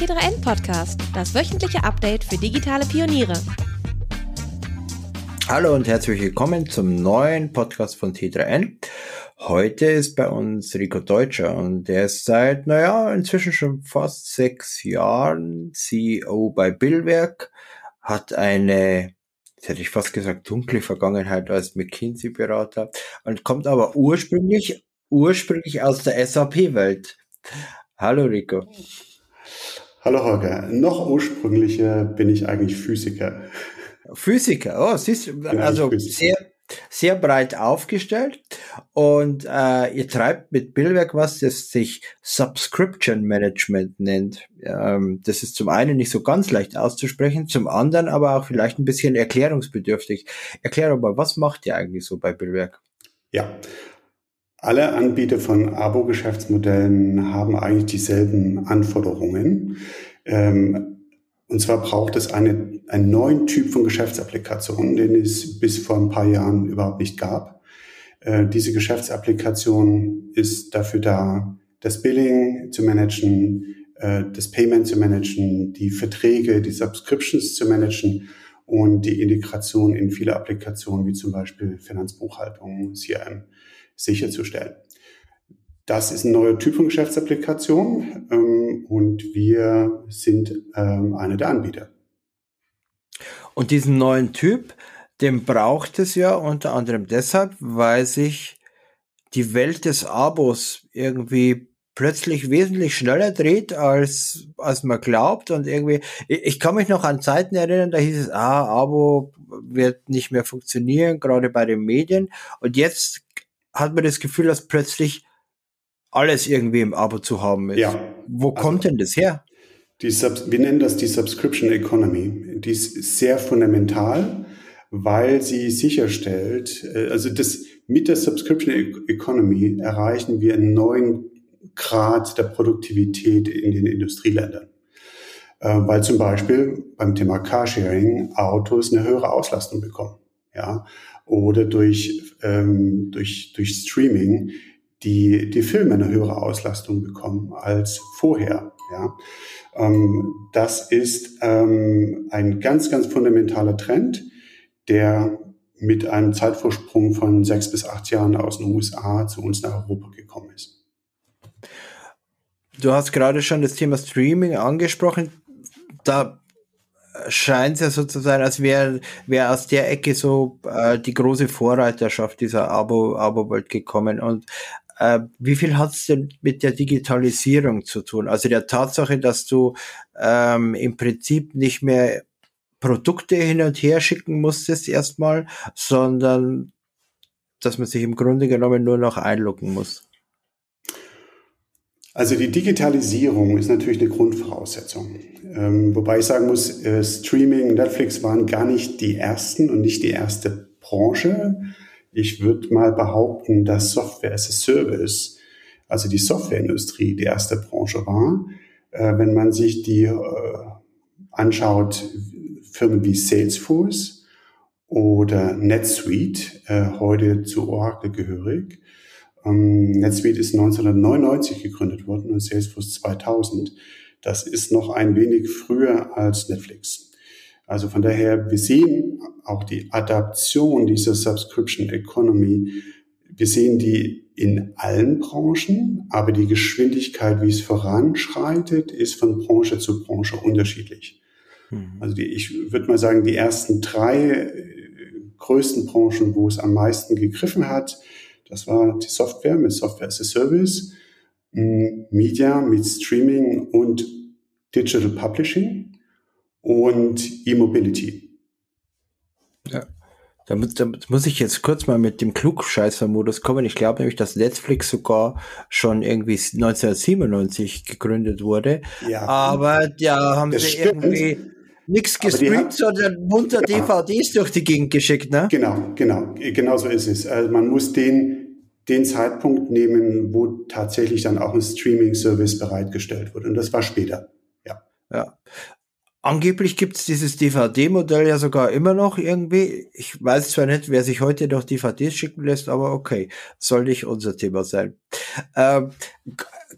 T3N Podcast, das wöchentliche Update für digitale Pioniere. Hallo und herzlich willkommen zum neuen Podcast von T3N. Heute ist bei uns Rico Deutscher und der ist seit, naja, inzwischen schon fast sechs Jahren CEO bei Billwerk, hat eine, jetzt hätte ich fast gesagt, dunkle Vergangenheit als McKinsey-Berater und kommt aber ursprünglich, ursprünglich aus der SAP-Welt. Hallo Rico. Hallo Holger. Noch ursprünglicher bin ich eigentlich Physiker. Physiker, oh, siehst du, also sehr, sehr breit aufgestellt und äh, ihr treibt mit Billwerk was, das sich Subscription Management nennt. Ähm, das ist zum einen nicht so ganz leicht auszusprechen, zum anderen aber auch vielleicht ein bisschen erklärungsbedürftig. Erklär doch mal, was macht ihr eigentlich so bei Billwerk? Ja, alle Anbieter von Abo-Geschäftsmodellen haben eigentlich dieselben Anforderungen. Ähm, und zwar braucht es eine, einen neuen Typ von Geschäftsapplikationen, den es bis vor ein paar Jahren überhaupt nicht gab. Äh, diese Geschäftsapplikation ist dafür da, das Billing zu managen, äh, das Payment zu managen, die Verträge, die Subscriptions zu managen und die Integration in viele Applikationen wie zum Beispiel Finanzbuchhaltung, CRM sicherzustellen. Das ist ein neuer Typ von Geschäftsapplikation ähm, und wir sind ähm, einer der Anbieter. Und diesen neuen Typ, den braucht es ja unter anderem deshalb, weil sich die Welt des Abos irgendwie plötzlich wesentlich schneller dreht, als, als man glaubt. Und irgendwie, ich, kann mich noch an Zeiten erinnern, da hieß es, ah, Abo wird nicht mehr funktionieren, gerade bei den Medien. Und jetzt hat man das Gefühl, dass plötzlich alles irgendwie im Abo zu haben ist. Ja. Wo also, kommt denn das her? Die Sub wir nennen das die Subscription Economy. Die ist sehr fundamental, weil sie sicherstellt, äh, also das, mit der Subscription e-, Economy erreichen wir einen neuen Grad der Produktivität in den Industrieländern. Äh, weil zum Beispiel beim Thema Carsharing Autos eine höhere Auslastung bekommen. Ja, oder durch, ähm, durch, durch Streaming die, die Filme eine höhere Auslastung bekommen als vorher. Ja. Ähm, das ist ähm, ein ganz, ganz fundamentaler Trend, der mit einem Zeitvorsprung von sechs bis acht Jahren aus den USA zu uns nach Europa gekommen ist. Du hast gerade schon das Thema Streaming angesprochen. Da scheint es ja so zu sein, als wäre wär aus der Ecke so äh, die große Vorreiterschaft dieser Abo, Abo-Welt gekommen. Und äh, wie viel hat es denn mit der Digitalisierung zu tun? Also der Tatsache, dass du ähm, im Prinzip nicht mehr Produkte hin und her schicken musstest erstmal, sondern dass man sich im Grunde genommen nur noch einloggen muss. Also die Digitalisierung ist natürlich eine Grundvoraussetzung. Ähm, wobei ich sagen muss, äh, Streaming, Netflix waren gar nicht die ersten und nicht die erste Branche. Ich würde mal behaupten, dass Software as a Service, also die Softwareindustrie, die erste Branche war. Äh, wenn man sich die äh, anschaut, Firmen wie Salesforce oder NetSuite, äh, heute zu Oracle gehörig, ähm, NetSuite ist 1999 gegründet worden und Salesforce 2000. Das ist noch ein wenig früher als Netflix. Also von daher, wir sehen auch die Adaption dieser Subscription Economy. Wir sehen die in allen Branchen, aber die Geschwindigkeit, wie es voranschreitet, ist von Branche zu Branche unterschiedlich. Mhm. Also die, ich würde mal sagen, die ersten drei äh, größten Branchen, wo es am meisten gegriffen hat, das war die Software mit Software as a Service, Media mit Streaming und Digital Publishing und E-Mobility. Ja. Damit, damit muss ich jetzt kurz mal mit dem Klugscheißer-Modus kommen. Ich glaube nämlich, dass Netflix sogar schon irgendwie 1997 gegründet wurde. Ja. Aber ja, haben sie stimmt. irgendwie nichts gestreamt, sondern munter ja. DVDs durch die Gegend geschickt, ne? Genau, genau. Genau so ist es. Also man muss den den Zeitpunkt nehmen, wo tatsächlich dann auch ein Streaming-Service bereitgestellt wurde. Und das war später. Ja. Ja. Angeblich gibt es dieses DVD-Modell ja sogar immer noch irgendwie. Ich weiß zwar nicht, wer sich heute noch DVDs schicken lässt, aber okay, soll nicht unser Thema sein. Ähm,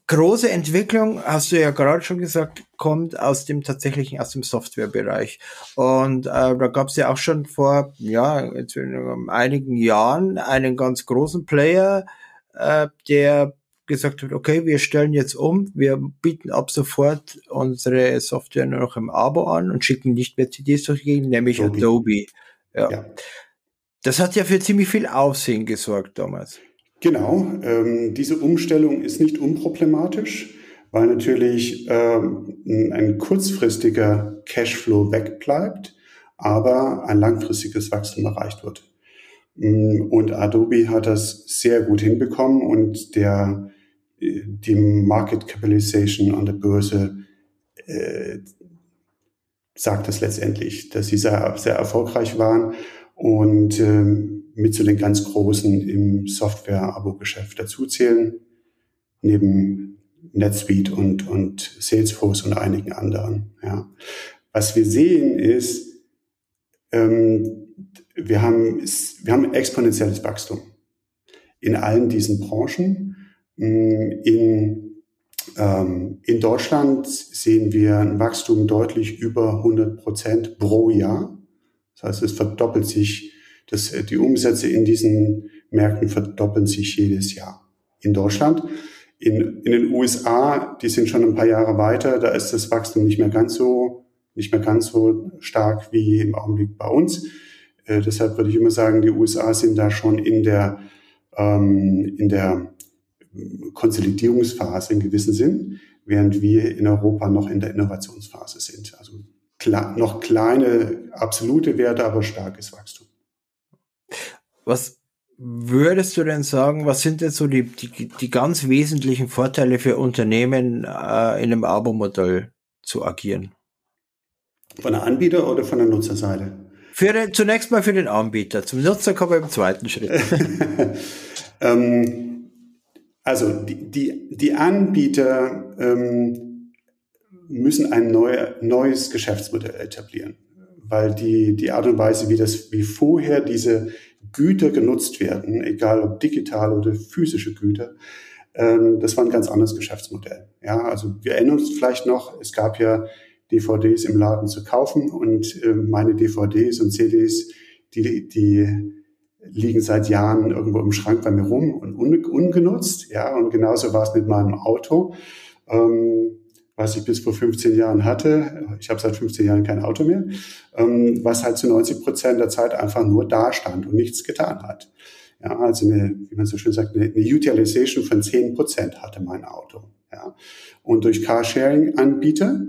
große Entwicklung, hast du ja gerade schon gesagt, kommt aus dem tatsächlichen, aus dem Softwarebereich. Und äh, da gab es ja auch schon vor ja, jetzt in einigen Jahren einen ganz großen Player, äh, der gesagt hat, okay, wir stellen jetzt um, wir bieten ab sofort unsere Software nur noch im Abo an und schicken nicht mehr CDs durch die Gegend, nämlich Adobe. Adobe. Ja. ja. Das hat ja für ziemlich viel Aufsehen gesorgt damals. Genau, ähm, diese Umstellung ist nicht unproblematisch, weil natürlich ähm, ein kurzfristiger Cashflow wegbleibt, aber ein langfristiges Wachstum erreicht wird. Mm, und Adobe hat das sehr gut hinbekommen und der, die Market Capitalization an der Börse äh, sagt das letztendlich, dass sie sehr, sehr erfolgreich waren und ähm, mit zu den ganz Großen im Software-Abo-Geschäft dazuzählen, neben NetSuite und, und Salesforce und einigen anderen. Ja. Was wir sehen ist, ähm, wir, haben, wir haben exponentielles Wachstum in allen diesen Branchen. Mm, in, ähm, in Deutschland sehen wir ein Wachstum deutlich über 100 Prozent pro Jahr. Das heißt, es verdoppelt sich das, äh, die Umsätze in diesen Märkten verdoppeln sich jedes Jahr. In Deutschland. In, in den USA, die sind schon ein paar Jahre weiter, da ist das Wachstum nicht mehr ganz so, nicht mehr ganz so stark wie im Augenblick bei uns. Äh, deshalb würde ich immer sagen, die USA sind da schon in der, ähm, in der Konsolidierungsphase in gewissem Sinn, während wir in Europa noch in der Innovationsphase sind. Also klar, noch kleine absolute Werte, aber starkes Wachstum. Was würdest du denn sagen, was sind denn so die, die, die ganz wesentlichen Vorteile für Unternehmen, äh, in einem Abo-Modell zu agieren? Von der Anbieter oder von der Nutzerseite? Für den, zunächst mal für den Anbieter. Zum Nutzer kommen wir im zweiten Schritt. ähm, also die, die, die Anbieter ähm, müssen ein neue, neues Geschäftsmodell etablieren, weil die, die Art und Weise, wie das wie vorher diese Güter genutzt werden, egal ob digital oder physische Güter, ähm, das war ein ganz anderes Geschäftsmodell. Ja, also wir erinnern uns vielleicht noch, es gab ja DVDs im Laden zu kaufen und äh, meine DVDs und CDs, die, die liegen seit Jahren irgendwo im Schrank bei mir rum und un, ungenutzt. Ja, und genauso war es mit meinem Auto. Ähm, was ich bis vor 15 Jahren hatte. Ich habe seit 15 Jahren kein Auto mehr, ähm, was halt zu 90 Prozent der Zeit einfach nur da stand und nichts getan hat. Ja, also eine, wie man so schön sagt, eine, eine Utilization von 10 Prozent hatte mein Auto. Ja. Und durch Carsharing-Anbieter,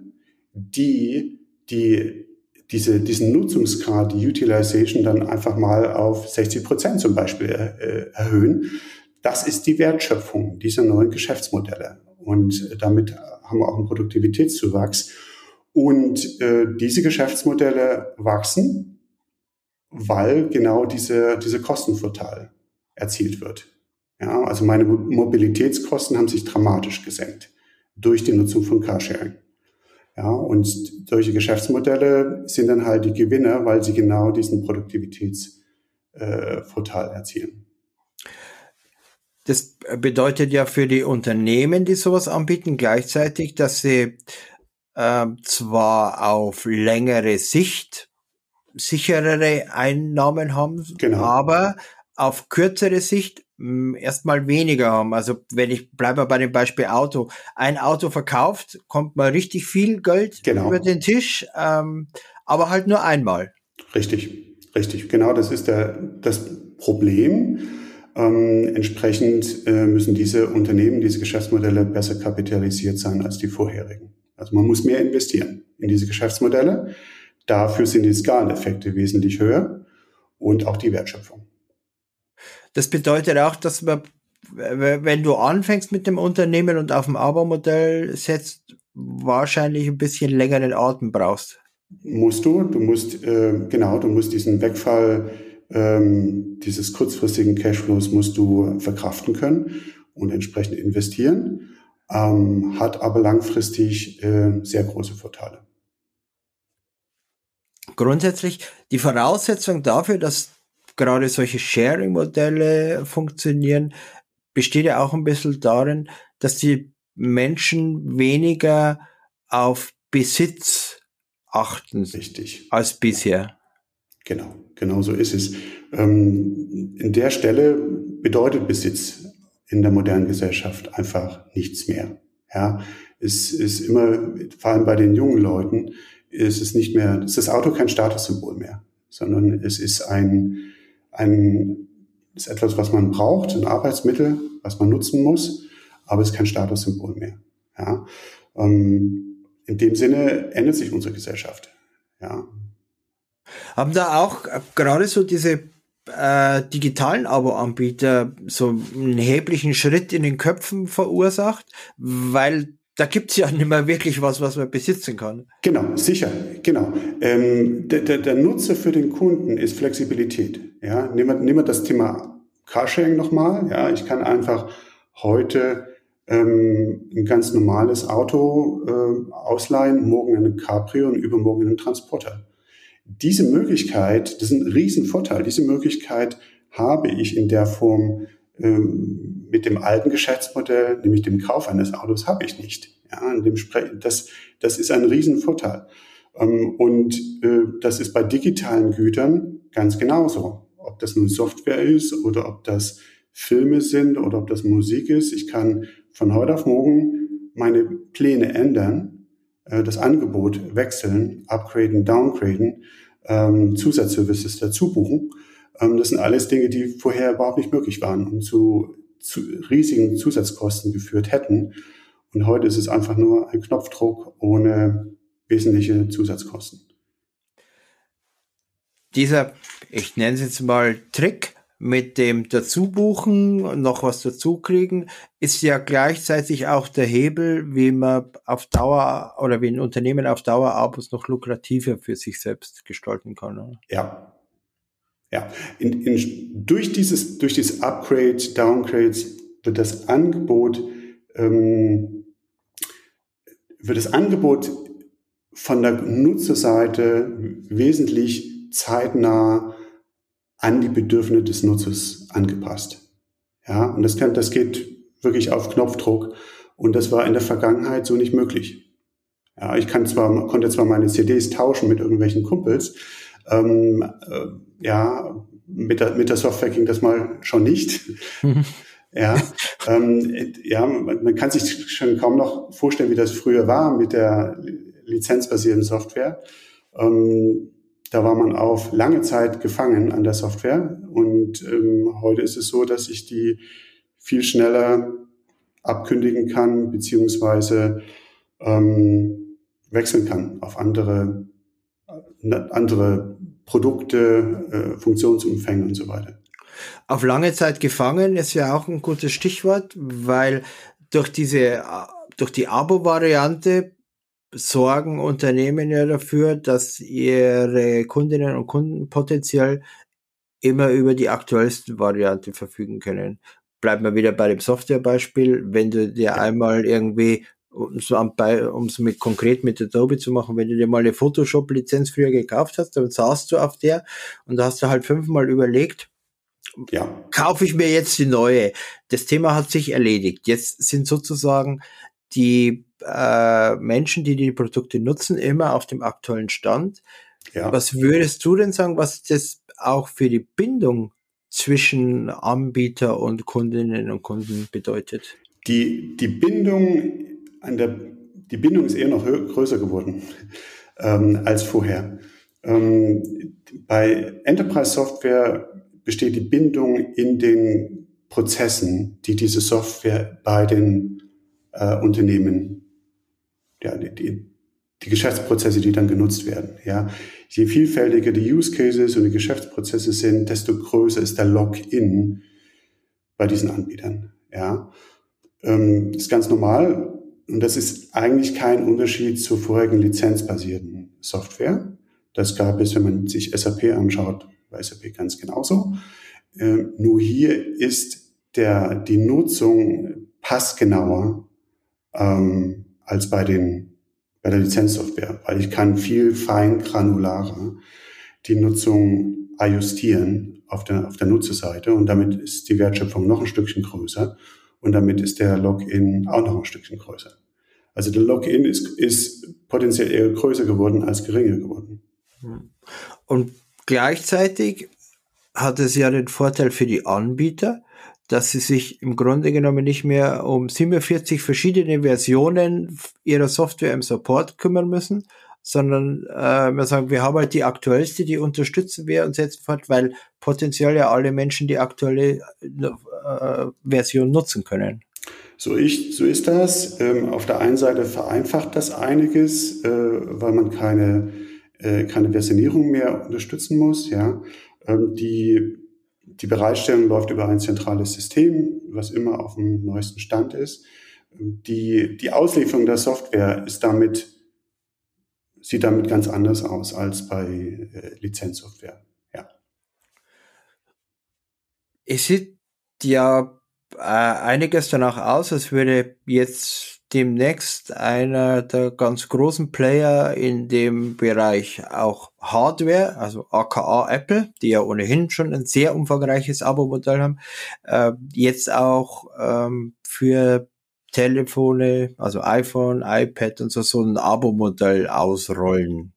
die, die diese, diesen Nutzungsgrad, die Utilization dann einfach mal auf 60 Prozent zum Beispiel äh, erhöhen, das ist die Wertschöpfung dieser neuen Geschäftsmodelle. Und damit haben wir auch einen Produktivitätszuwachs. Und äh, diese Geschäftsmodelle wachsen, weil genau diese, diese Kostenvorteil erzielt wird. Ja, also meine Mobilitätskosten haben sich dramatisch gesenkt durch die Nutzung von Carsharing. Ja, und solche Geschäftsmodelle sind dann halt die Gewinner, weil sie genau diesen Produktivitätsvorteil äh, erzielen. Das bedeutet ja für die Unternehmen, die sowas anbieten, gleichzeitig, dass sie äh, zwar auf längere Sicht sicherere Einnahmen haben, genau. aber auf kürzere Sicht hm, erstmal weniger haben. Also wenn ich bleibe bei dem Beispiel Auto, ein Auto verkauft, kommt mal richtig viel Geld genau. über den Tisch, ähm, aber halt nur einmal. Richtig, richtig. Genau, das ist der, das Problem. Ähm, entsprechend äh, müssen diese Unternehmen, diese Geschäftsmodelle besser kapitalisiert sein als die vorherigen. Also man muss mehr investieren in diese Geschäftsmodelle. Dafür sind die Skaleneffekte wesentlich höher und auch die Wertschöpfung. Das bedeutet auch, dass man, wenn du anfängst mit dem Unternehmen und auf dem Abo-Modell setzt, wahrscheinlich ein bisschen längeren Atem brauchst. Musst du, du musst, äh, genau, du musst diesen Wegfall ähm, dieses kurzfristigen Cashflows musst du verkraften können und entsprechend investieren, ähm, hat aber langfristig äh, sehr große Vorteile. Grundsätzlich die Voraussetzung dafür, dass gerade solche Sharing-Modelle funktionieren, besteht ja auch ein bisschen darin, dass die Menschen weniger auf Besitz achten. Richtig. Als bisher. Genau, genau so ist es. Ähm, in der Stelle bedeutet Besitz in der modernen Gesellschaft einfach nichts mehr. Ja, es ist immer, vor allem bei den jungen Leuten, ist es nicht mehr, ist das Auto kein Statussymbol mehr, sondern es ist ein, ein, ist etwas, was man braucht, ein Arbeitsmittel, was man nutzen muss, aber es ist kein Statussymbol mehr. Ja, ähm, in dem Sinne ändert sich unsere Gesellschaft. Ja. Haben da auch gerade so diese äh, digitalen Abo-Anbieter so einen erheblichen Schritt in den Köpfen verursacht, weil da gibt's ja nicht mehr wirklich was, was man besitzen kann. Genau, sicher, genau. Ähm, der, der, der Nutzer für den Kunden ist Flexibilität. Ja, nehmen wir, nehmen wir das Thema Carsharing nochmal. Ja, ich kann einfach heute ähm, ein ganz normales Auto äh, ausleihen, morgen einen Cabrio und übermorgen einen Transporter. Diese Möglichkeit, das ist ein Riesenvorteil, diese Möglichkeit habe ich in der Form ähm, mit dem alten Geschäftsmodell, nämlich dem Kauf eines Autos, habe ich nicht. Ja, in dem das, das ist ein Riesenvorteil. Ähm, und äh, das ist bei digitalen Gütern ganz genauso. Ob das nun Software ist oder ob das Filme sind oder ob das Musik ist. Ich kann von heute auf morgen meine Pläne ändern, äh, das Angebot wechseln, upgraden, downgraden, ähm, Zusatzservices dazu buchen. Ähm, das sind alles Dinge, die vorher überhaupt nicht möglich waren und zu, zu riesigen Zusatzkosten geführt hätten. Und heute ist es einfach nur ein Knopfdruck ohne wesentliche Zusatzkosten. Dieser, ich nenne es jetzt mal Trick, mit dem Dazubuchen noch was dazukriegen, ist ja gleichzeitig auch der Hebel, wie man auf Dauer oder wie ein Unternehmen auf Dauer Abos noch lukrativer für sich selbst gestalten kann. Oder? Ja. Ja. In, in, durch dieses, durch dieses Upgrade, Downgrades wird das Angebot, ähm, wird das Angebot von der Nutzerseite wesentlich zeitnah an die Bedürfnisse des Nutzers angepasst. Ja, und das kann, das geht wirklich auf Knopfdruck. Und das war in der Vergangenheit so nicht möglich. Ja, ich kann zwar, konnte zwar meine CDs tauschen mit irgendwelchen Kumpels, ähm, äh, ja, mit der, mit der Software ging das mal schon nicht. Ja, ähm, ja, man, man kann sich schon kaum noch vorstellen, wie das früher war mit der lizenzbasierten Software. Ähm, da war man auf lange Zeit gefangen an der Software und ähm, heute ist es so, dass ich die viel schneller abkündigen kann beziehungsweise ähm, wechseln kann auf andere äh, andere Produkte, äh, Funktionsumfänge und so weiter. Auf lange Zeit gefangen ist ja auch ein gutes Stichwort, weil durch diese durch die Abo-Variante sorgen Unternehmen ja dafür, dass ihre Kundinnen und Kunden potenziell immer über die aktuellste Variante verfügen können. Bleiben wir wieder bei dem Softwarebeispiel. Wenn du dir einmal irgendwie, um es so mit konkret mit Adobe zu machen, wenn du dir mal eine Photoshop-Lizenz früher gekauft hast, dann saßt du auf der und da hast du halt fünfmal überlegt, ja. kaufe ich mir jetzt die neue. Das Thema hat sich erledigt. Jetzt sind sozusagen die äh, Menschen, die die Produkte nutzen, immer auf dem aktuellen Stand. Ja. Was würdest du denn sagen, was das auch für die Bindung zwischen Anbieter und Kundinnen und Kunden bedeutet? Die, die Bindung an der, die Bindung ist eher noch größer geworden ähm, als vorher. Ähm, bei Enterprise Software besteht die Bindung in den Prozessen, die diese Software bei den äh, Unternehmen ja, die, die Geschäftsprozesse, die dann genutzt werden. Ja, je vielfältiger die Use Cases und die Geschäftsprozesse sind, desto größer ist der Login bei diesen Anbietern. Ja, ähm, ist ganz normal und das ist eigentlich kein Unterschied zur vorherigen lizenzbasierten Software. Das gab es, wenn man sich SAP anschaut, bei SAP ganz genauso. Ähm, nur hier ist der die Nutzung passgenauer ähm, als bei den bei der Lizenzsoftware, weil ich kann viel fein granularer die Nutzung ajustieren auf der, auf der Nutzerseite und damit ist die Wertschöpfung noch ein Stückchen größer und damit ist der Login auch noch ein Stückchen größer. Also der Login ist, ist potenziell eher größer geworden als geringer geworden. Und gleichzeitig hat es ja den Vorteil für die Anbieter, dass sie sich im Grunde genommen nicht mehr um 47 verschiedene Versionen ihrer Software im Support kümmern müssen, sondern äh, wir sagen, wir haben halt die aktuellste, die unterstützen wir und setzen fort, weil potenziell ja alle Menschen die aktuelle äh, Version nutzen können. So, ich, so ist das. Ähm, auf der einen Seite vereinfacht das einiges, äh, weil man keine, äh, keine Versionierung mehr unterstützen muss. Ja. Ähm, die, die Bereitstellung läuft über ein zentrales System, was immer auf dem neuesten Stand ist. Die, die Auslieferung der Software ist damit, sieht damit ganz anders aus als bei äh, Lizenzsoftware. Ja. Es sieht ja äh, einiges danach aus, als würde jetzt demnächst einer der ganz großen Player in dem Bereich auch Hardware, also aka Apple, die ja ohnehin schon ein sehr umfangreiches Abo-Modell haben, äh, jetzt auch ähm, für Telefone, also iPhone, iPad und so, so ein Abo-Modell ausrollen.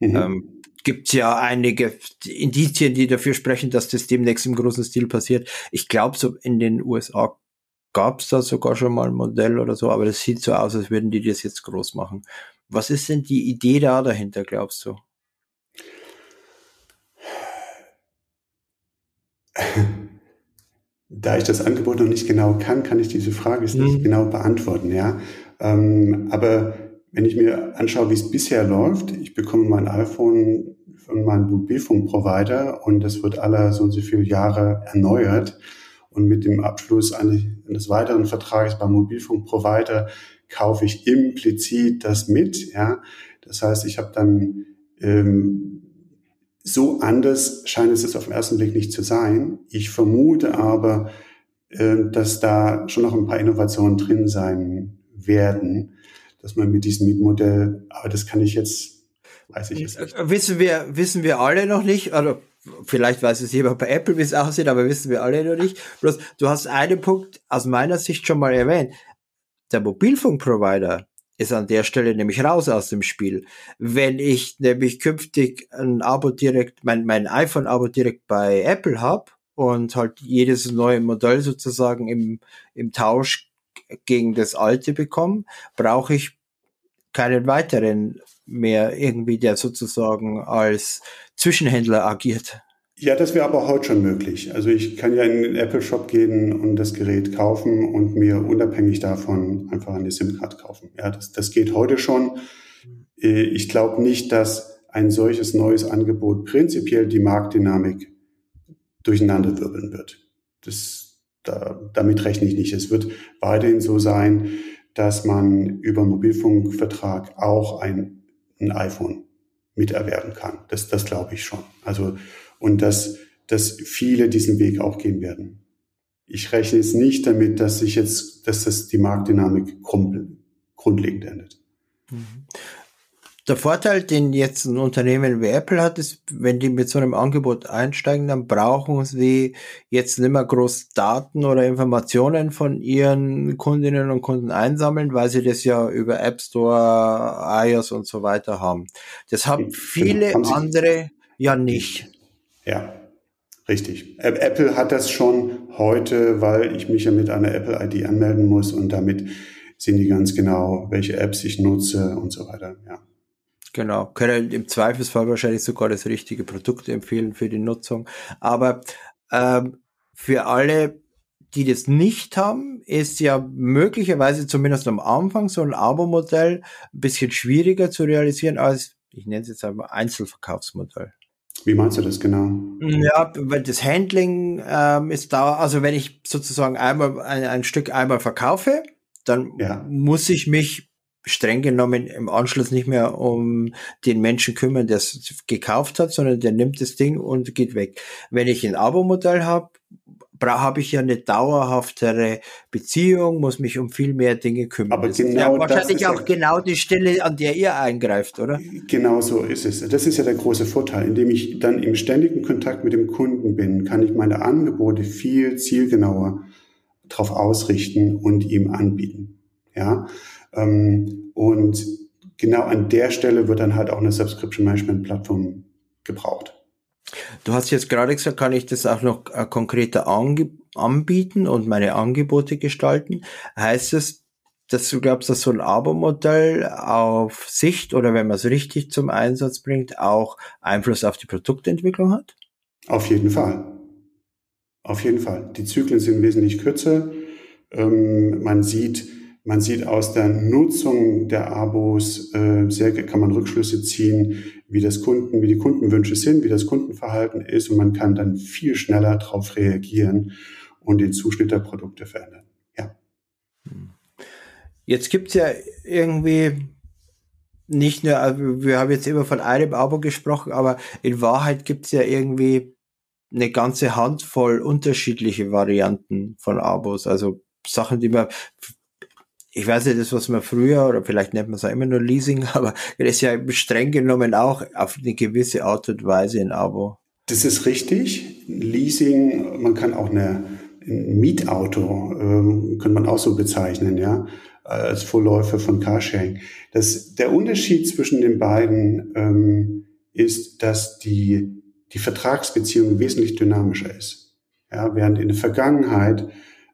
Mhm. Ähm, gibt ja einige Indizien, die dafür sprechen, dass das demnächst im großen Stil passiert. Ich glaube, so in den USA gab es da sogar schon mal ein Modell oder so, aber das sieht so aus, als würden die das jetzt groß machen. Was ist denn die Idee da dahinter, glaubst du? Da ich das Angebot noch nicht genau kann, kann ich diese Frage mhm. nicht genau beantworten, ja. Ähm, aber wenn ich mir anschaue, wie es bisher läuft, ich bekomme mein iPhone von meinem Mobilfunkprovider und das wird alle so und so viele Jahre erneuert. Und mit dem Abschluss eines weiteren Vertrages beim Mobilfunkprovider kaufe ich implizit das mit. Ja, das heißt, ich habe dann ähm, so anders scheint es jetzt auf den ersten Blick nicht zu sein. Ich vermute aber, äh, dass da schon noch ein paar Innovationen drin sein werden, dass man mit diesem Mietmodell, aber das kann ich jetzt, weiß ich jetzt nicht. Wissen wir, wissen wir alle noch nicht, oder vielleicht weiß es jemand bei Apple, wie es aussieht, aber wissen wir alle noch nicht. Bloß, du hast einen Punkt aus meiner Sicht schon mal erwähnt. Der Mobilfunkprovider ist an der Stelle nämlich raus aus dem Spiel. Wenn ich nämlich künftig ein Abo direkt, mein, mein iPhone-Abo direkt bei Apple habe und halt jedes neue Modell sozusagen im, im Tausch gegen das alte bekomme, brauche ich keinen weiteren mehr irgendwie, der sozusagen als Zwischenhändler agiert. Ja, das wäre aber heute schon möglich. Also ich kann ja in den Apple Shop gehen und das Gerät kaufen und mir unabhängig davon einfach eine SIM-Card kaufen. Ja, das, das geht heute schon. Äh, ich glaube nicht, dass ein solches neues Angebot prinzipiell die Marktdynamik durcheinanderwirbeln wird. Das, da, damit rechne ich nicht. Es wird weiterhin so sein, dass man über Mobilfunkvertrag auch ein, ein iPhone miterwerben kann. Das, das glaube ich schon. Also, und dass, dass viele diesen Weg auch gehen werden. Ich rechne jetzt nicht damit, dass sich jetzt, dass das die Marktdynamik grundlegend ändert. Der Vorteil, den jetzt ein Unternehmen wie Apple hat, ist, wenn die mit so einem Angebot einsteigen, dann brauchen sie jetzt nicht mehr groß Daten oder Informationen von ihren Kundinnen und Kunden einsammeln, weil sie das ja über App Store, iOS und so weiter haben. Das haben genau. viele haben andere ja nicht. Ja, richtig. Apple hat das schon heute, weil ich mich ja mit einer Apple ID anmelden muss und damit sehen die ganz genau, welche Apps ich nutze und so weiter. Ja. Genau, können im Zweifelsfall wahrscheinlich sogar das richtige Produkt empfehlen für die Nutzung. Aber ähm, für alle, die das nicht haben, ist ja möglicherweise zumindest am Anfang so ein Abo-Modell ein bisschen schwieriger zu realisieren als, ich nenne es jetzt einmal Einzelverkaufsmodell. Wie meinst du das genau? Ja, weil das Handling ähm, ist da, also wenn ich sozusagen einmal ein, ein Stück einmal verkaufe, dann ja. muss ich mich streng genommen im Anschluss nicht mehr um den Menschen kümmern, der es gekauft hat, sondern der nimmt das Ding und geht weg. Wenn ich ein Abo-Modell habe, habe ich ja eine dauerhaftere Beziehung, muss mich um viel mehr Dinge kümmern. Aber das genau ja wahrscheinlich auch genau die Stelle, an der ihr eingreift, oder? Genau so ist es. Das ist ja der große Vorteil. Indem ich dann im ständigen Kontakt mit dem Kunden bin, kann ich meine Angebote viel zielgenauer darauf ausrichten und ihm anbieten. Ja, ähm, und genau an der Stelle wird dann halt auch eine Subscription Management Plattform gebraucht. Du hast jetzt gerade gesagt, kann ich das auch noch äh, konkreter anbieten und meine Angebote gestalten? Heißt es, dass du glaubst, dass so ein Abo-Modell auf Sicht oder wenn man es richtig zum Einsatz bringt, auch Einfluss auf die Produktentwicklung hat? Auf jeden Fall. Auf jeden Fall. Die Zyklen sind wesentlich kürzer. Ähm, man sieht, man sieht aus der Nutzung der Abos äh, sehr kann man Rückschlüsse ziehen, wie das Kunden, wie die Kundenwünsche sind, wie das Kundenverhalten ist und man kann dann viel schneller darauf reagieren und den Zuschnitt der Produkte verändern. Ja. Jetzt gibt's ja irgendwie nicht nur, also wir haben jetzt immer von einem Abo gesprochen, aber in Wahrheit gibt's ja irgendwie eine ganze Handvoll unterschiedliche Varianten von Abos. Also Sachen, die man, ich weiß nicht, das, was man früher, oder vielleicht nennt man es auch immer nur Leasing, aber das ist ja streng genommen auch auf eine gewisse Art und Weise ein Abo. Das ist richtig. Leasing, man kann auch eine, ein Mietauto, ähm, könnte man auch so bezeichnen, ja als Vorläufer von Carsharing. Das, der Unterschied zwischen den beiden ähm, ist, dass die, die Vertragsbeziehung wesentlich dynamischer ist. Ja, während in der Vergangenheit,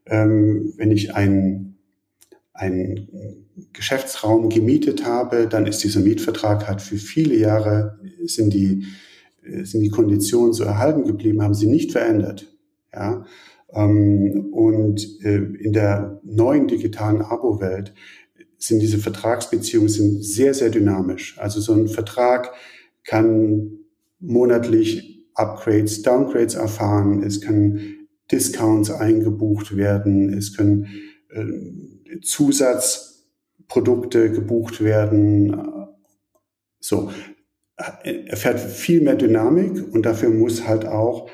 ähm, wenn ich einen, einen Geschäftsraum gemietet habe, dann ist dieser Mietvertrag halt für viele Jahre sind die, sind die Konditionen so erhalten geblieben, haben sie nicht verändert. Ja, ähm, und äh, in der neuen digitalen Abo-Welt sind diese Vertragsbeziehungen sind sehr, sehr dynamisch. Also so ein Vertrag kann monatlich Upgrades, Downgrades erfahren, es kann Discounts eingebucht werden, es können äh, Zusatzprodukte gebucht werden. So, erfährt viel mehr Dynamik und dafür muss halt auch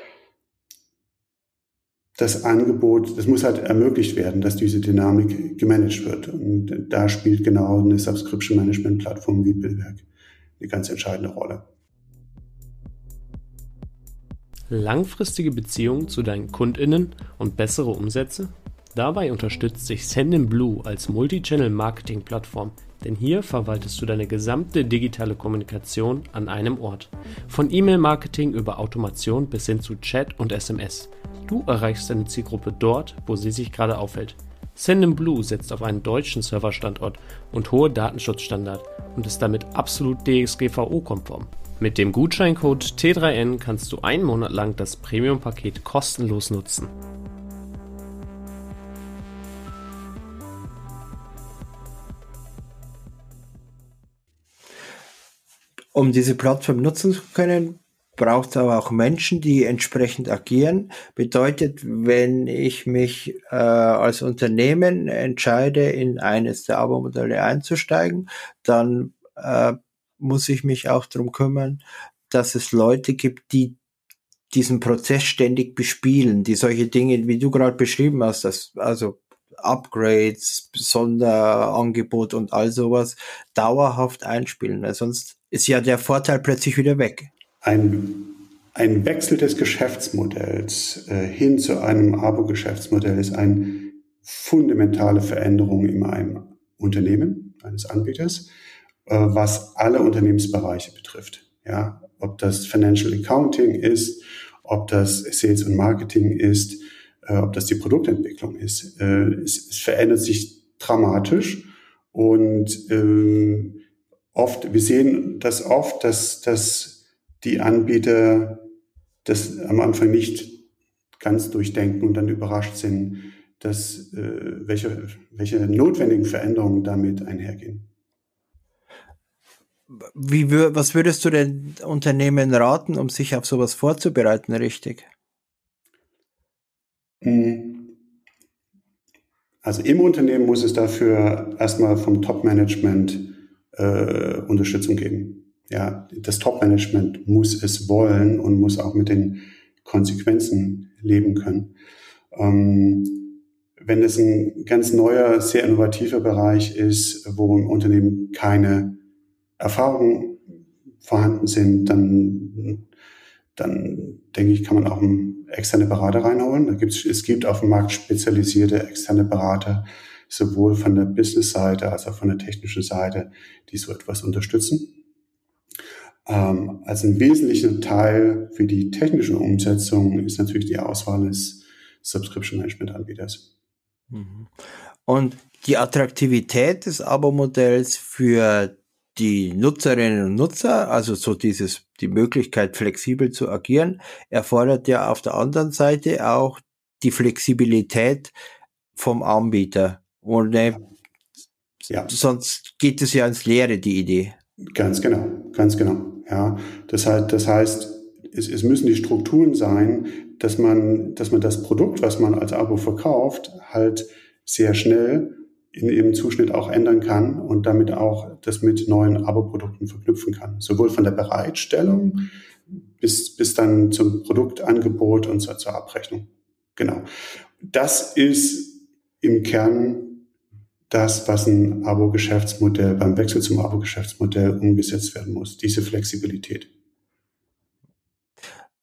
das Angebot, das muss halt ermöglicht werden, dass diese Dynamik gemanagt wird. Und da spielt genau eine Subscription Management Plattform wie Billwerk eine ganz entscheidende Rolle. Langfristige Beziehungen zu deinen KundInnen und bessere Umsätze? Dabei unterstützt sich Sendinblue als Multi-Channel-Marketing-Plattform, denn hier verwaltest du deine gesamte digitale Kommunikation an einem Ort. Von E-Mail-Marketing über Automation bis hin zu Chat und SMS. Du erreichst deine Zielgruppe dort, wo sie sich gerade aufhält. Sendinblue setzt auf einen deutschen Serverstandort und hohe Datenschutzstandard und ist damit absolut DSGVO-konform. Mit dem Gutscheincode T3N kannst du einen Monat lang das Premium-Paket kostenlos nutzen. Um diese Plattform nutzen zu können, braucht es aber auch Menschen, die entsprechend agieren. Bedeutet, wenn ich mich äh, als Unternehmen entscheide, in eines der Abo-Modelle einzusteigen, dann äh, muss ich mich auch darum kümmern, dass es Leute gibt, die diesen Prozess ständig bespielen, die solche Dinge, wie du gerade beschrieben hast, dass, also Upgrades, Sonderangebot und all sowas dauerhaft einspielen, weil sonst ist ja der Vorteil plötzlich wieder weg. Ein, ein Wechsel des Geschäftsmodells äh, hin zu einem Abo-Geschäftsmodell ist eine fundamentale Veränderung in einem Unternehmen, eines Anbieters, äh, was alle Unternehmensbereiche betrifft. Ja, ob das Financial Accounting ist, ob das Sales und Marketing ist, äh, ob das die Produktentwicklung ist. Äh, es, es verändert sich dramatisch und äh, oft, wir sehen das oft, dass, dass die Anbieter das am Anfang nicht ganz durchdenken und dann überrascht sind, dass äh, welche, welche notwendigen Veränderungen damit einhergehen. Wie, was würdest du den Unternehmen raten, um sich auf sowas vorzubereiten, richtig? Hm. Also im Unternehmen muss es dafür erstmal vom Top-Management äh, Unterstützung geben. Ja, das Top-Management muss es wollen und muss auch mit den Konsequenzen leben können. Ähm, wenn es ein ganz neuer, sehr innovativer Bereich ist, wo im Unternehmen keine Erfahrungen vorhanden sind, dann dann denke ich, kann man auch einen externe Berater reinholen. Da gibt's, es gibt auf dem Markt spezialisierte externe Berater, sowohl von der Business-Seite als auch von der technischen Seite, die so etwas unterstützen. Ähm, als ein wesentlicher Teil für die technische Umsetzung ist natürlich die Auswahl des Subscription Management Anbieters. Mhm. Und die Attraktivität des Abo-Modells für die Nutzerinnen und Nutzer, also so dieses, die Möglichkeit, flexibel zu agieren, erfordert ja auf der anderen Seite auch die Flexibilität vom Anbieter. Und äh, ja. sonst geht es ja ins Leere, die Idee. Ganz genau, ganz genau. Ja, das heißt, das heißt, es, es müssen die Strukturen sein, dass man, dass man das Produkt, was man als Abo verkauft, halt sehr schnell in ihrem Zuschnitt auch ändern kann und damit auch das mit neuen Abo-Produkten verknüpfen kann. Sowohl von der Bereitstellung bis, bis dann zum Produktangebot und zur, zur Abrechnung. Genau. Das ist im Kern das, was ein Abo-Geschäftsmodell beim Wechsel zum Abo-Geschäftsmodell umgesetzt werden muss, diese Flexibilität.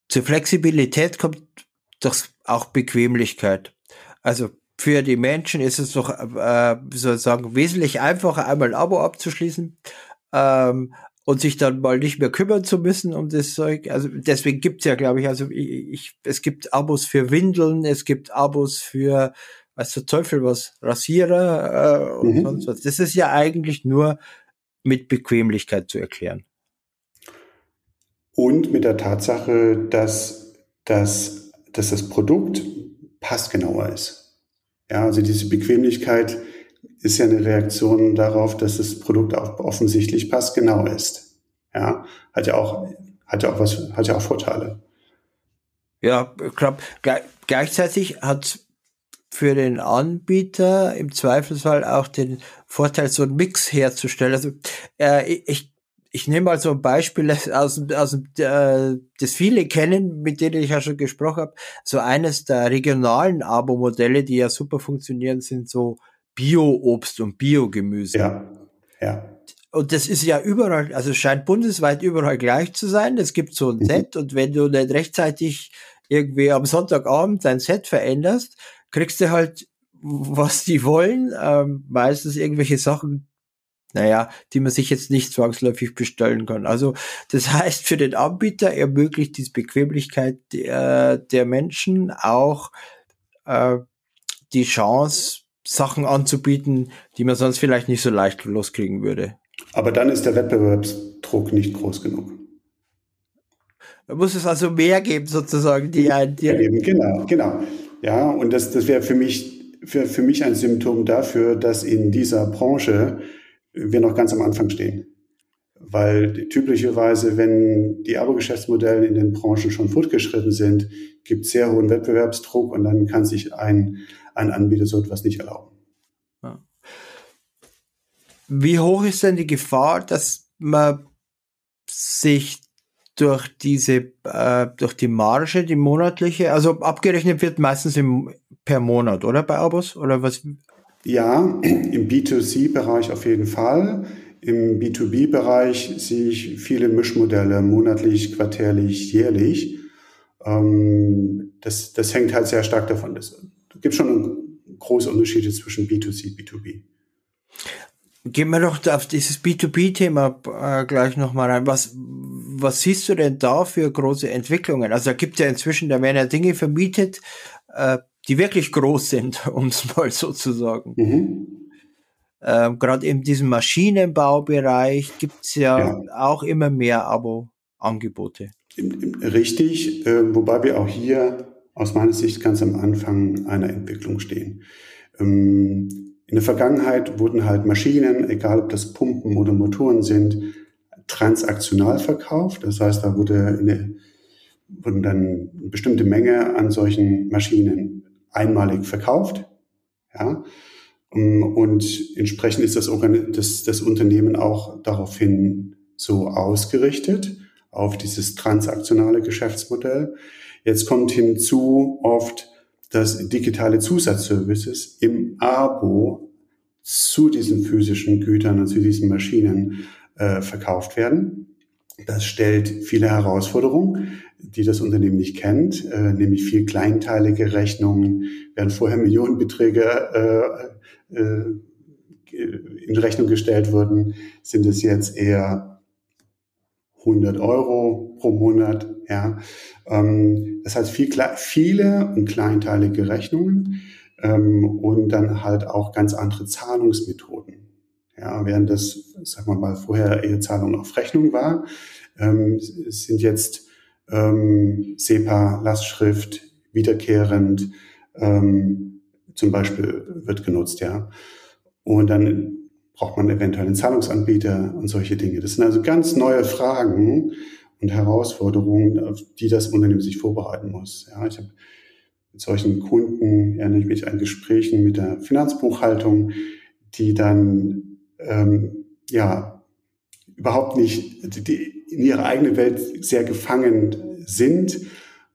Zur Flexibilität kommt doch auch Bequemlichkeit. Also für die Menschen ist es doch äh, sozusagen wesentlich einfacher, einmal ein Abo abzuschließen ähm, und sich dann mal nicht mehr kümmern zu müssen um das Zeug. Also deswegen gibt's ja, glaube ich, also ich, ich, es gibt Abos für Windeln, es gibt Abos für was der Teufel was, Rasierer äh, und mhm. sonst was. Das ist ja eigentlich nur mit Bequemlichkeit zu erklären. Und mit der Tatsache, dass, dass, dass das Produkt passgenauer ist. Ja, also diese Bequemlichkeit ist ja eine Reaktion darauf, dass das Produkt auch offensichtlich passgenau ist. Ja, hat ja auch, hat ja auch was, hat ja auch Vorteile. Ja, ich glaube, gleichzeitig hat für den Anbieter im Zweifelsfall auch den Vorteil, so einen Mix herzustellen. Also äh, ich, ich nehme mal so ein Beispiel aus, aus äh, das viele kennen, mit denen ich ja schon gesprochen habe. So eines der regionalen Abo-Modelle, die ja super funktionieren, sind so Bio-Obst und Bio-Gemüse. Ja, ja. Und das ist ja überall, also scheint bundesweit überall gleich zu sein. Es gibt so ein mhm. Set und wenn du nicht rechtzeitig irgendwie am Sonntagabend dein Set veränderst, kriegst du halt, was die wollen. Ähm, meistens irgendwelche Sachen, naja, die man sich jetzt nicht zwangsläufig bestellen kann. Also das heißt, für den Anbieter ermöglicht diese Bequemlichkeit der, der Menschen auch äh, die Chance, Sachen anzubieten, die man sonst vielleicht nicht so leicht loskriegen würde. Aber dann ist der Wettbewerbsdruck nicht groß genug. Da muss es also mehr geben, sozusagen, die ein. Die ja, eben, genau, genau. Ja, und das, das wäre für mich, für, für mich ein Symptom dafür, dass in dieser Branche wir noch ganz am Anfang stehen. Weil typischerweise, wenn die Abo-Geschäftsmodelle in den Branchen schon fortgeschritten sind, gibt es sehr hohen Wettbewerbsdruck und dann kann sich ein, ein Anbieter so etwas nicht erlauben. Wie hoch ist denn die Gefahr, dass man sich durch diese, äh, durch die Marge, die monatliche, also abgerechnet wird meistens im, per Monat, oder bei Abos? Oder was? Ja, im B2C-Bereich auf jeden Fall. Im B2B-Bereich sehe ich viele Mischmodelle, monatlich, quartärlich, jährlich. Ähm, das, das hängt halt sehr stark davon. Es gibt schon große Unterschiede zwischen B2C und B2B. Gehen wir doch auf dieses B2B-Thema äh, gleich nochmal rein. Was, was siehst du denn da für große Entwicklungen? Also da gibt ja inzwischen, da werden ja Dinge vermietet, äh, die wirklich groß sind, um es mal so zu sagen. Mhm. Ähm, Gerade in diesem Maschinenbaubereich gibt's ja, ja, auch immer mehr Abo-Angebote. Richtig, äh, wobei wir auch hier aus meiner Sicht ganz am Anfang einer Entwicklung stehen. Ähm, in der Vergangenheit wurden halt Maschinen, egal ob das Pumpen oder Motoren sind, transaktional verkauft. Das heißt, da wurde eine, wurden dann eine bestimmte Menge an solchen Maschinen einmalig verkauft. Ja. Und entsprechend ist das, das, das Unternehmen auch daraufhin so ausgerichtet, auf dieses transaktionale Geschäftsmodell. Jetzt kommt hinzu oft, dass digitale Zusatzservices im Abo zu diesen physischen Gütern und zu diesen Maschinen äh, verkauft werden. Das stellt viele Herausforderungen, die das Unternehmen nicht kennt, äh, nämlich viel kleinteilige Rechnungen. Während vorher Millionenbeträge äh, äh, in Rechnung gestellt wurden, sind es jetzt eher 100 Euro pro Monat. Ja, ähm, das heißt viel, viele und kleinteilige Rechnungen ähm, und dann halt auch ganz andere Zahlungsmethoden. Ja, während das, sagen wir mal, vorher eher Zahlung auf Rechnung war, ähm, sind jetzt ähm, SEPA, Lastschrift, wiederkehrend, ähm, zum Beispiel wird genutzt, ja. Und dann braucht man eventuell einen Zahlungsanbieter und solche Dinge. Das sind also ganz neue Fragen und Herausforderungen, auf die das Unternehmen sich vorbereiten muss. Ja, ich habe mit solchen Kunden erinnere ich mich an Gesprächen mit der Finanzbuchhaltung, die dann ähm, ja überhaupt nicht die in ihrer eigenen Welt sehr gefangen sind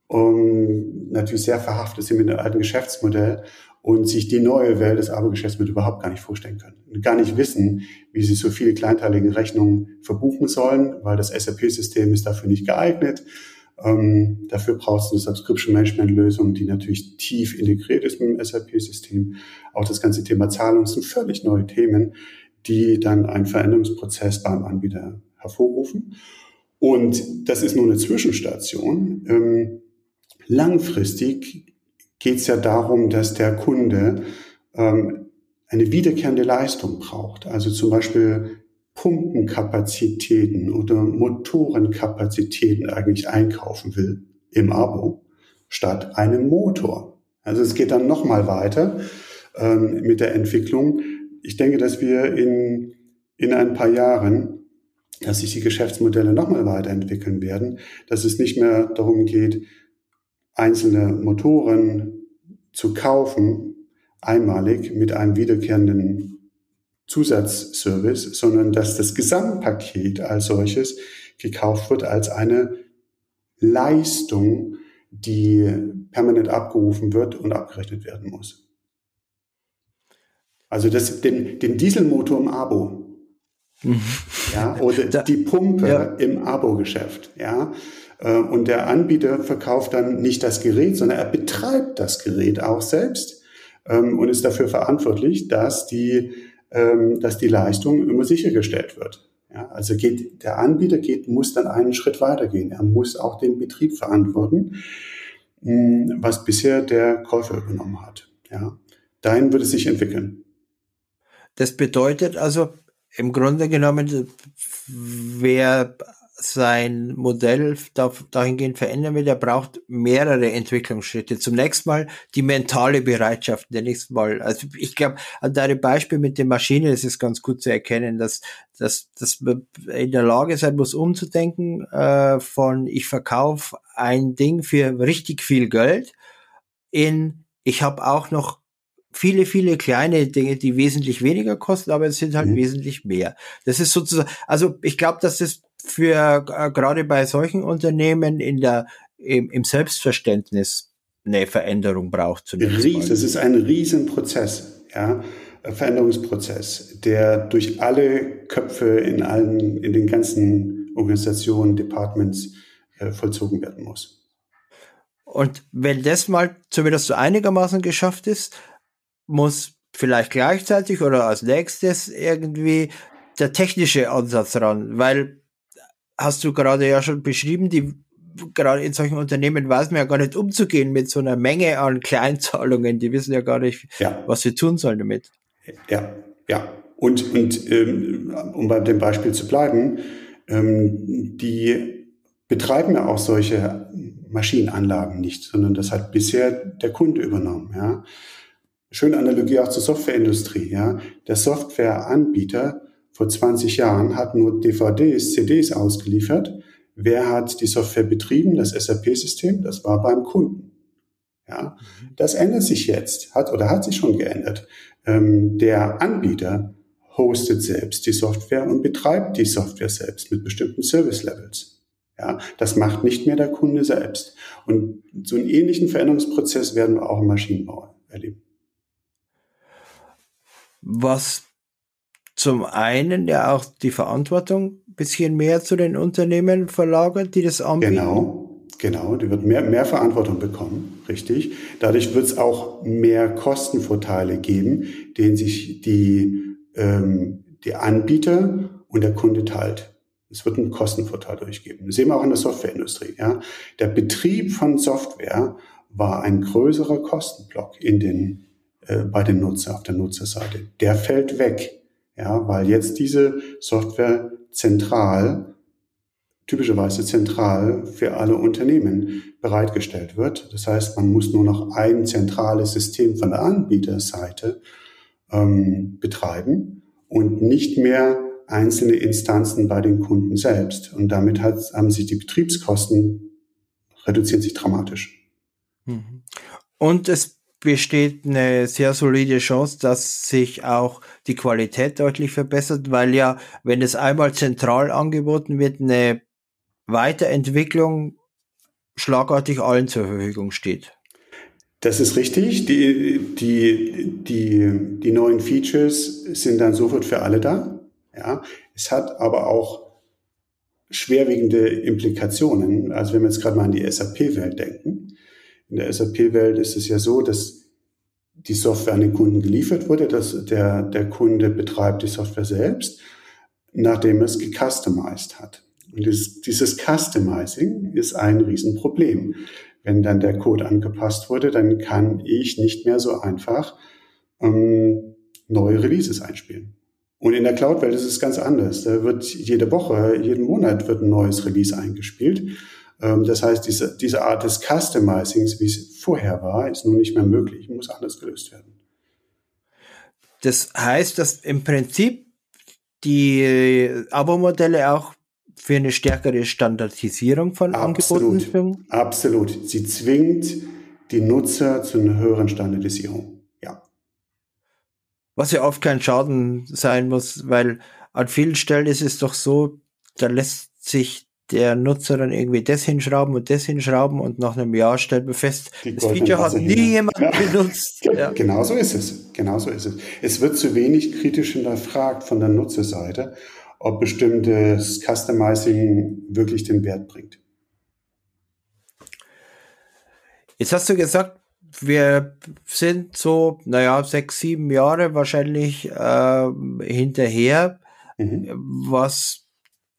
und natürlich sehr verhaftet sind mit dem alten Geschäftsmodell und sich die neue Welt des Abo-Geschäftsmodells überhaupt gar nicht vorstellen können. Und gar nicht wissen, wie sie so viele kleinteilige Rechnungen verbuchen sollen, weil das SAP-System ist dafür nicht geeignet. Ähm, dafür brauchst du eine Subscription-Management-Lösung, die natürlich tief integriert ist mit dem SAP-System. Auch das ganze Thema Zahlung sind völlig neue Themen, die dann einen Veränderungsprozess beim Anbieter hervorrufen. Und das ist nur eine Zwischenstation. Ähm, langfristig geht es ja darum, dass der Kunde ähm, eine wiederkehrende Leistung braucht. Also zum Beispiel Pumpenkapazitäten oder Motorenkapazitäten eigentlich einkaufen will im Abo statt einem Motor. Also es geht dann nochmal weiter ähm, mit der Entwicklung. Ich denke, dass wir in, in ein paar Jahren, dass sich die Geschäftsmodelle nochmal weiterentwickeln werden, dass es nicht mehr darum geht, einzelne Motoren zu kaufen, einmalig mit einem wiederkehrenden Zusatzservice, sondern dass das Gesamtpaket als solches gekauft wird als eine Leistung, die permanent abgerufen wird und abgerechnet werden muss. Also das, den, den Dieselmotor im Abo. ja, oder die Pumpe ja. im Abo-Geschäft. Ja, und der Anbieter verkauft dann nicht das Gerät, sondern er betreibt das Gerät auch selbst ähm, und ist dafür verantwortlich, dass die, ähm, dass die Leistung immer sichergestellt wird. Also geht, der Anbieter geht, muss dann einen Schritt weitergehen. Er muss auch den Betrieb verantworten, hm, was bisher der Käufer übernommen hat. Dahin wird es sich entwickeln. Das bedeutet also im Grunde genommen, wer sein Modell dahingehend verändern will, er braucht mehrere Entwicklungsschritte. Zunächst mal die mentale Bereitschaft, nenn's mal. Also ich glaube, an deinem Beispiel mit den Maschinen ist es ganz gut zu erkennen, dass, dass, dass man in der Lage sein muss, umzudenken äh, von ich verkaufe ein Ding für richtig viel Geld in ich habe auch noch viele, viele kleine Dinge, die wesentlich weniger kosten, aber es sind halt mhm. wesentlich mehr. Das ist sozusagen, also ich glaube, dass das für äh, gerade bei solchen Unternehmen in der im, im Selbstverständnis eine Veränderung braucht. Ries, das ist ein Riesenprozess, ja, Veränderungsprozess, der durch alle Köpfe in allen, in den ganzen Organisationen, Departments äh, vollzogen werden muss. Und wenn das mal zumindest so einigermaßen geschafft ist, muss vielleicht gleichzeitig oder als nächstes irgendwie der technische Ansatz ran, weil hast du gerade ja schon beschrieben, die gerade in solchen Unternehmen weiß man ja gar nicht umzugehen mit so einer Menge an Kleinzahlungen. Die wissen ja gar nicht, ja. was sie tun sollen damit. Ja, ja. Und, und ähm, um bei dem Beispiel zu bleiben, ähm, die betreiben ja auch solche Maschinenanlagen nicht, sondern das hat bisher der Kunde übernommen. Ja. Schöne Analogie auch zur Softwareindustrie. Ja. Der Softwareanbieter vor 20 Jahren hat nur DVDs, CDs ausgeliefert. Wer hat die Software betrieben? Das SAP-System, das war beim Kunden. Ja, das ändert sich jetzt, hat oder hat sich schon geändert. Ähm, der Anbieter hostet selbst die Software und betreibt die Software selbst mit bestimmten Service Levels. Ja, das macht nicht mehr der Kunde selbst. Und so einen ähnlichen Veränderungsprozess werden wir auch im Maschinenbau erleben. Was zum einen ja auch die Verantwortung ein bisschen mehr zu den Unternehmen verlagert, die das anbieten? Genau, genau. Die wird mehr, mehr Verantwortung bekommen, richtig. Dadurch wird es auch mehr Kostenvorteile geben, denen sich die, ähm, die Anbieter und der Kunde teilt. Es wird einen Kostenvorteil durchgeben. Das sehen wir auch in der Softwareindustrie. Ja. Der Betrieb von Software war ein größerer Kostenblock in den, äh, bei den Nutzer, auf der Nutzerseite. Der fällt weg, ja, weil jetzt diese Software zentral, typischerweise zentral für alle Unternehmen bereitgestellt wird. Das heißt, man muss nur noch ein zentrales System von der Anbieterseite ähm, betreiben und nicht mehr einzelne Instanzen bei den Kunden selbst. Und damit hat, haben sich die Betriebskosten reduzieren sich dramatisch. Mhm. Und es besteht eine sehr solide Chance, dass sich auch die Qualität deutlich verbessert, weil ja, wenn es einmal zentral angeboten wird, eine Weiterentwicklung schlagartig allen zur Verfügung steht. Das ist richtig. Die, die, die, die neuen Features sind dann sofort für alle da. Ja, es hat aber auch schwerwiegende Implikationen. Also wenn wir jetzt gerade mal an die SAP-Welt denken. In der SAP-Welt ist es ja so, dass die Software an den Kunden geliefert wurde, dass der, der Kunde betreibt die Software selbst, nachdem er es gecustomized hat. Und dieses, dieses Customizing ist ein Riesenproblem. Wenn dann der Code angepasst wurde, dann kann ich nicht mehr so einfach ähm, neue Releases einspielen. Und in der Cloud-Welt ist es ganz anders. Da wird jede Woche, jeden Monat wird ein neues Release eingespielt. Ähm, das heißt, diese, diese Art des Customizings, wie es vorher war, ist nun nicht mehr möglich, muss anders gelöst werden. Das heißt, dass im Prinzip die Abo-Modelle auch für eine stärkere Standardisierung von Absolut. Angeboten führen? Absolut. Sie zwingt die Nutzer zu einer höheren Standardisierung. Was ja oft kein Schaden sein muss, weil an vielen Stellen ist es doch so, da lässt sich der Nutzer dann irgendwie das hinschrauben und das hinschrauben und nach einem Jahr stellt man fest, Die das Feature hat nie hin. jemand ja. benutzt. Ja. Genau so ist es. Genau so ist es. Es wird zu wenig kritisch hinterfragt von der Nutzerseite, ob bestimmtes Customizing wirklich den Wert bringt. Jetzt hast du gesagt, wir sind so, naja, sechs, sieben Jahre wahrscheinlich äh, hinterher, mhm. was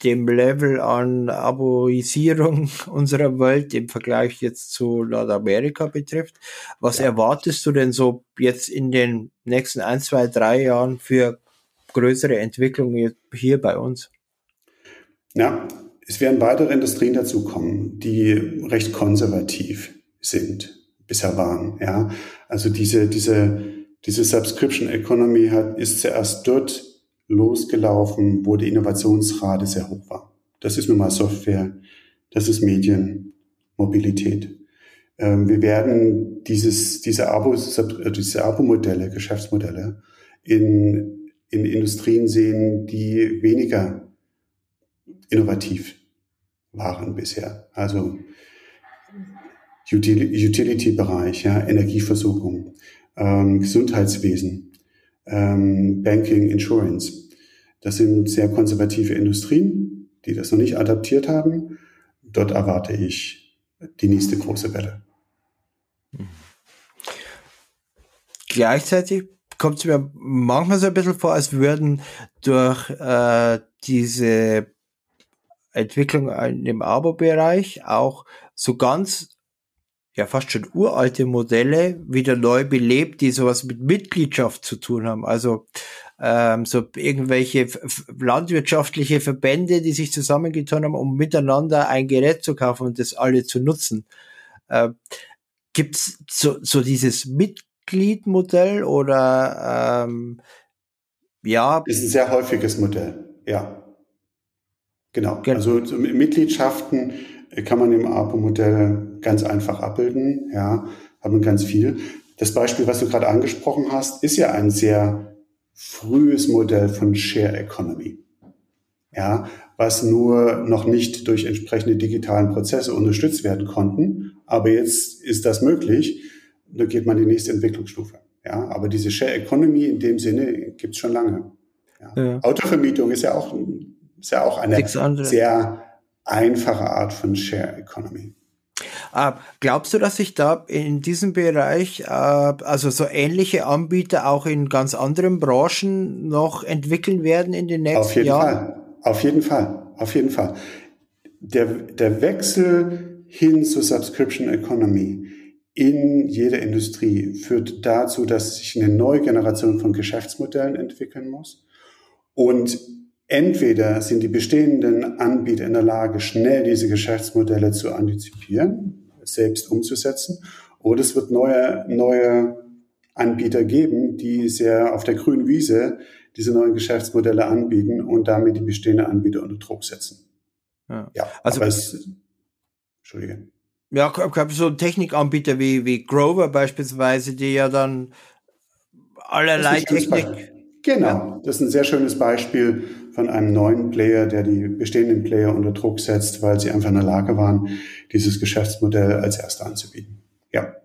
dem Level an Aboisierung unserer Welt im Vergleich jetzt zu Nordamerika betrifft. Was ja. erwartest du denn so jetzt in den nächsten ein, zwei, drei Jahren für größere Entwicklungen hier bei uns? Ja, es werden weitere Industrien dazukommen, die recht konservativ sind bisher waren. Ja, also diese diese diese Subscription Economy hat ist zuerst dort losgelaufen, wo die Innovationsrate sehr hoch war. Das ist nun mal Software, das ist Medien, Mobilität. Ähm, wir werden dieses diese Abo diese Abo-Modelle, Geschäftsmodelle in in Industrien sehen, die weniger innovativ waren bisher. Also Utility-Bereich, ja, Energieversorgung, ähm, Gesundheitswesen, ähm, Banking, Insurance. Das sind sehr konservative Industrien, die das noch nicht adaptiert haben. Dort erwarte ich die nächste große Welle. Gleichzeitig kommt es mir manchmal so ein bisschen vor, als würden durch äh, diese Entwicklung im Abo-Bereich auch so ganz ja fast schon uralte Modelle wieder neu belebt, die sowas mit Mitgliedschaft zu tun haben. Also ähm, so irgendwelche landwirtschaftliche Verbände, die sich zusammengetan haben, um miteinander ein Gerät zu kaufen und das alle zu nutzen. Äh, Gibt's so, so dieses Mitgliedmodell oder ähm, ja? Ist ein sehr häufiges Modell, ja. Genau. genau. Also so Mitgliedschaften kann man im APO-Modell ganz einfach abbilden, ja, haben ganz viel. Das Beispiel, was du gerade angesprochen hast, ist ja ein sehr frühes Modell von Share Economy. Ja, was nur noch nicht durch entsprechende digitalen Prozesse unterstützt werden konnten. Aber jetzt ist das möglich. Da geht man die nächste Entwicklungsstufe. Ja, aber diese Share Economy in dem Sinne gibt's schon lange. Ja. Ja. Autovermietung ist ja auch Ist ja auch eine sehr einfache Art von Share Economy. Äh, glaubst du, dass sich da in diesem Bereich, äh, also so ähnliche Anbieter auch in ganz anderen Branchen noch entwickeln werden in den nächsten Jahren? Auf jeden Jahren? Fall. Auf jeden Fall. Auf jeden Fall. Der, der Wechsel hin zur Subscription Economy in jeder Industrie führt dazu, dass sich eine neue Generation von Geschäftsmodellen entwickeln muss. Und entweder sind die bestehenden Anbieter in der Lage, schnell diese Geschäftsmodelle zu antizipieren, selbst umzusetzen, oder es wird neue, neue Anbieter geben, die sehr auf der grünen Wiese diese neuen Geschäftsmodelle anbieten und damit die bestehenden Anbieter unter Druck setzen. Ja, ja also es, Entschuldige. Ja, so Technikanbieter wie, wie Grover beispielsweise, die ja dann allerlei Technik. Genau, das ist ein sehr schönes Beispiel von einem neuen Player, der die bestehenden Player unter Druck setzt, weil sie einfach in der Lage waren, dieses Geschäftsmodell als erster anzubieten. Ja.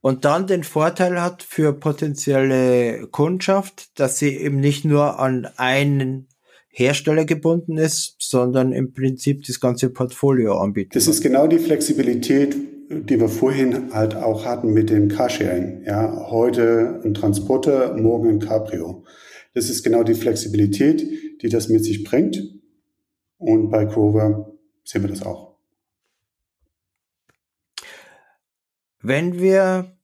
Und dann den Vorteil hat für potenzielle Kundschaft, dass sie eben nicht nur an einen Hersteller gebunden ist, sondern im Prinzip das ganze Portfolio anbietet. Das ist genau die Flexibilität, die wir vorhin halt auch hatten mit dem Carsharing. Ja, heute ein Transporter, morgen ein Cabrio. Das ist genau die Flexibilität, die das mit sich bringt. Und bei Grover sehen wir das auch. Wenn wir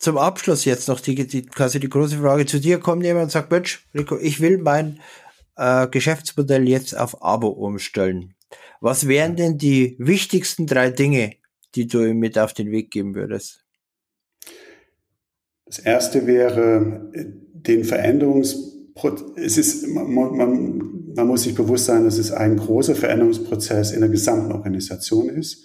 zum Abschluss jetzt noch die, die, quasi die große Frage. Zu dir kommt jemand und sagt, Mensch, Rico, ich will mein äh, Geschäftsmodell jetzt auf Abo umstellen. Was wären denn die wichtigsten drei Dinge, die du ihm mit auf den Weg geben würdest? Das erste wäre den Veränderungsprozess. Es ist, man, man, man muss sich bewusst sein, dass es ein großer Veränderungsprozess in der gesamten Organisation ist.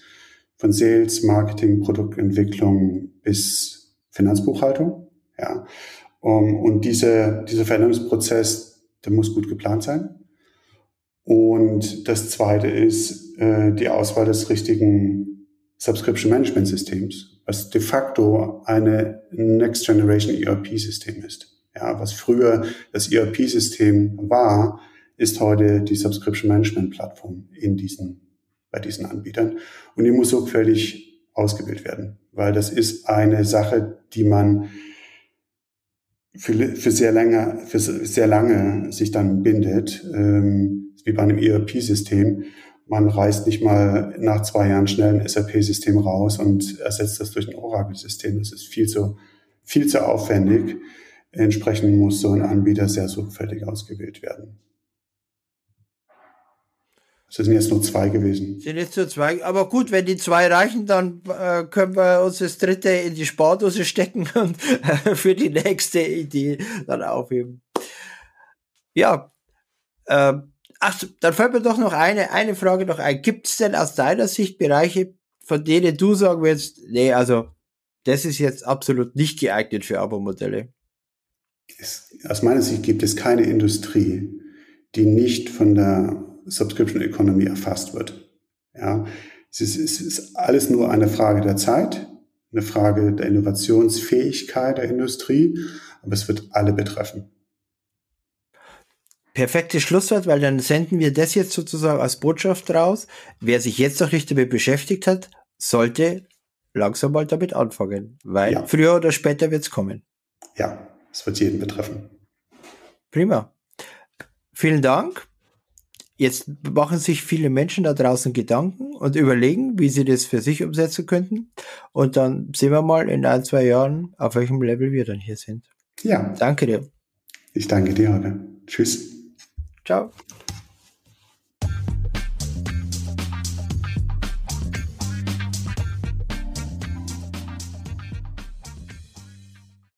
Von Sales, Marketing, Produktentwicklung bis Finanzbuchhaltung. Ja. Um, und diese, dieser Veränderungsprozess, der muss gut geplant sein. Und das zweite ist äh, die Auswahl des richtigen Subscription Management Systems, was de facto eine Next Generation ERP System ist. Ja, was früher das ERP System war, ist heute die Subscription Management Plattform in diesen, bei diesen Anbietern. Und die muss sorgfältig ausgewählt werden, weil das ist eine Sache, die man für, für sehr lange, für sehr lange sich dann bindet, ähm, wie bei einem ERP-System. Man reißt nicht mal nach zwei Jahren schnell ein SAP-System raus und ersetzt das durch ein Oracle-System. Das ist viel zu, viel zu aufwendig. Entsprechend muss so ein Anbieter sehr sorgfältig ausgewählt werden. Es sind jetzt nur zwei gewesen. Sind jetzt nur zwei. Aber gut, wenn die zwei reichen, dann äh, können wir uns das dritte in die Spardose stecken und äh, für die nächste Idee dann aufheben. Ja. Äh, ach, dann fällt mir doch noch eine, eine Frage noch ein. Gibt es denn aus deiner Sicht Bereiche, von denen du sagen willst, nee, also das ist jetzt absolut nicht geeignet für Abo-Modelle? Aus meiner Sicht gibt es keine Industrie, die nicht von der Subscription Economy erfasst wird. Ja, es ist, es ist alles nur eine Frage der Zeit, eine Frage der Innovationsfähigkeit der Industrie, aber es wird alle betreffen. Perfektes Schlusswort, weil dann senden wir das jetzt sozusagen als Botschaft raus. Wer sich jetzt noch nicht damit beschäftigt hat, sollte langsam mal damit anfangen, weil ja. früher oder später wird es kommen. Ja, es wird jeden betreffen. Prima. Vielen Dank. Jetzt machen sich viele Menschen da draußen Gedanken und überlegen, wie sie das für sich umsetzen könnten. Und dann sehen wir mal in ein, zwei Jahren, auf welchem Level wir dann hier sind. Ja. Danke dir. Ich danke dir, Holger. Tschüss. Ciao.